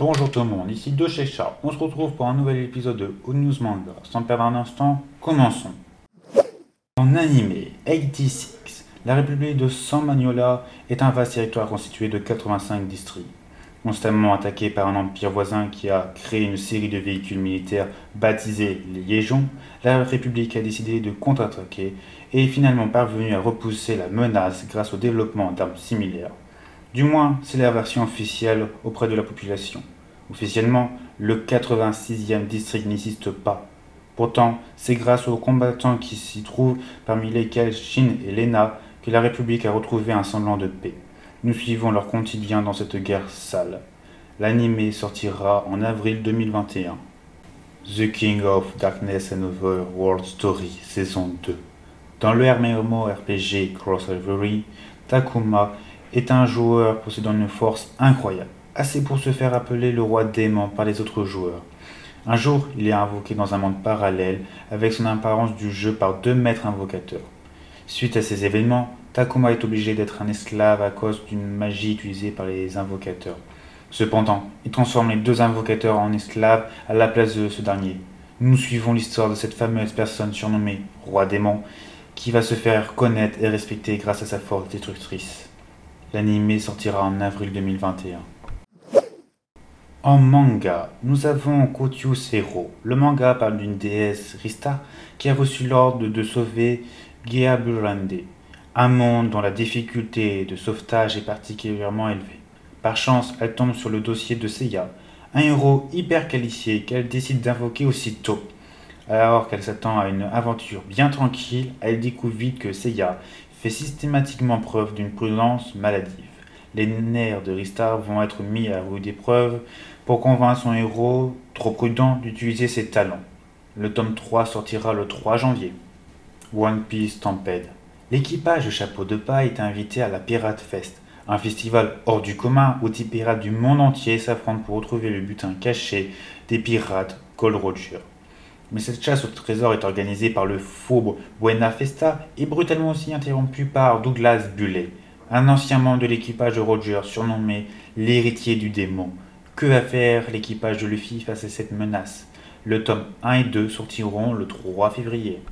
Bonjour tout le monde, ici De chez. On se retrouve pour un nouvel épisode de O News Manga. Sans perdre un instant, commençons. En animé 86, la République de San Magnola est un vaste territoire constitué de 85 districts. Constamment attaqué par un empire voisin qui a créé une série de véhicules militaires baptisés les la République a décidé de contre-attaquer et est finalement parvenue à repousser la menace grâce au développement d'armes similaires. Du moins, c'est la version officielle auprès de la population. Officiellement, le 86e district n'existe pas. Pourtant, c'est grâce aux combattants qui s'y trouvent, parmi lesquels Shin et Lena, que la République a retrouvé un semblant de paix. Nous suivons leur quotidien dans cette guerre sale. L'anime sortira en avril 2021. The King of Darkness and World Story, saison 2. Dans le RPG Cross Takuma est un joueur possédant une force incroyable, assez pour se faire appeler le roi démon par les autres joueurs. Un jour, il est invoqué dans un monde parallèle avec son apparence du jeu par deux maîtres invocateurs. Suite à ces événements, Takuma est obligé d'être un esclave à cause d'une magie utilisée par les invocateurs. Cependant, il transforme les deux invocateurs en esclaves à la place de ce dernier. Nous suivons l'histoire de cette fameuse personne surnommée Roi Démon, qui va se faire connaître et respecter grâce à sa force destructrice. L'anime sortira en avril 2021. En manga, nous avons Kotyu Sero. Le manga parle d'une déesse Rista qui a reçu l'ordre de sauver Geaburande, un monde dont la difficulté de sauvetage est particulièrement élevée. Par chance, elle tombe sur le dossier de Seiya, un héros hyper qualifié qu'elle décide d'invoquer aussitôt. Alors qu'elle s'attend à une aventure bien tranquille, elle découvre vite que Seiya fait systématiquement preuve d'une prudence maladive. Les nerfs de Ristar vont être mis à rude épreuve pour convaincre son héros, trop prudent, d'utiliser ses talents. Le tome 3 sortira le 3 janvier. One Piece Stampede. L'équipage de Chapeau de Paille est invité à la Pirate Fest, un festival hors du commun où des pirates du monde entier s'affrontent pour retrouver le butin caché des pirates Gold Roger. Mais cette chasse au trésor est organisée par le fauve Buena Festa et brutalement aussi interrompue par Douglas Bullet, un ancien membre de l'équipage de Roger surnommé l'héritier du démon. Que va faire l'équipage de Luffy face à cette menace? Le tome 1 et 2 sortiront le 3 février.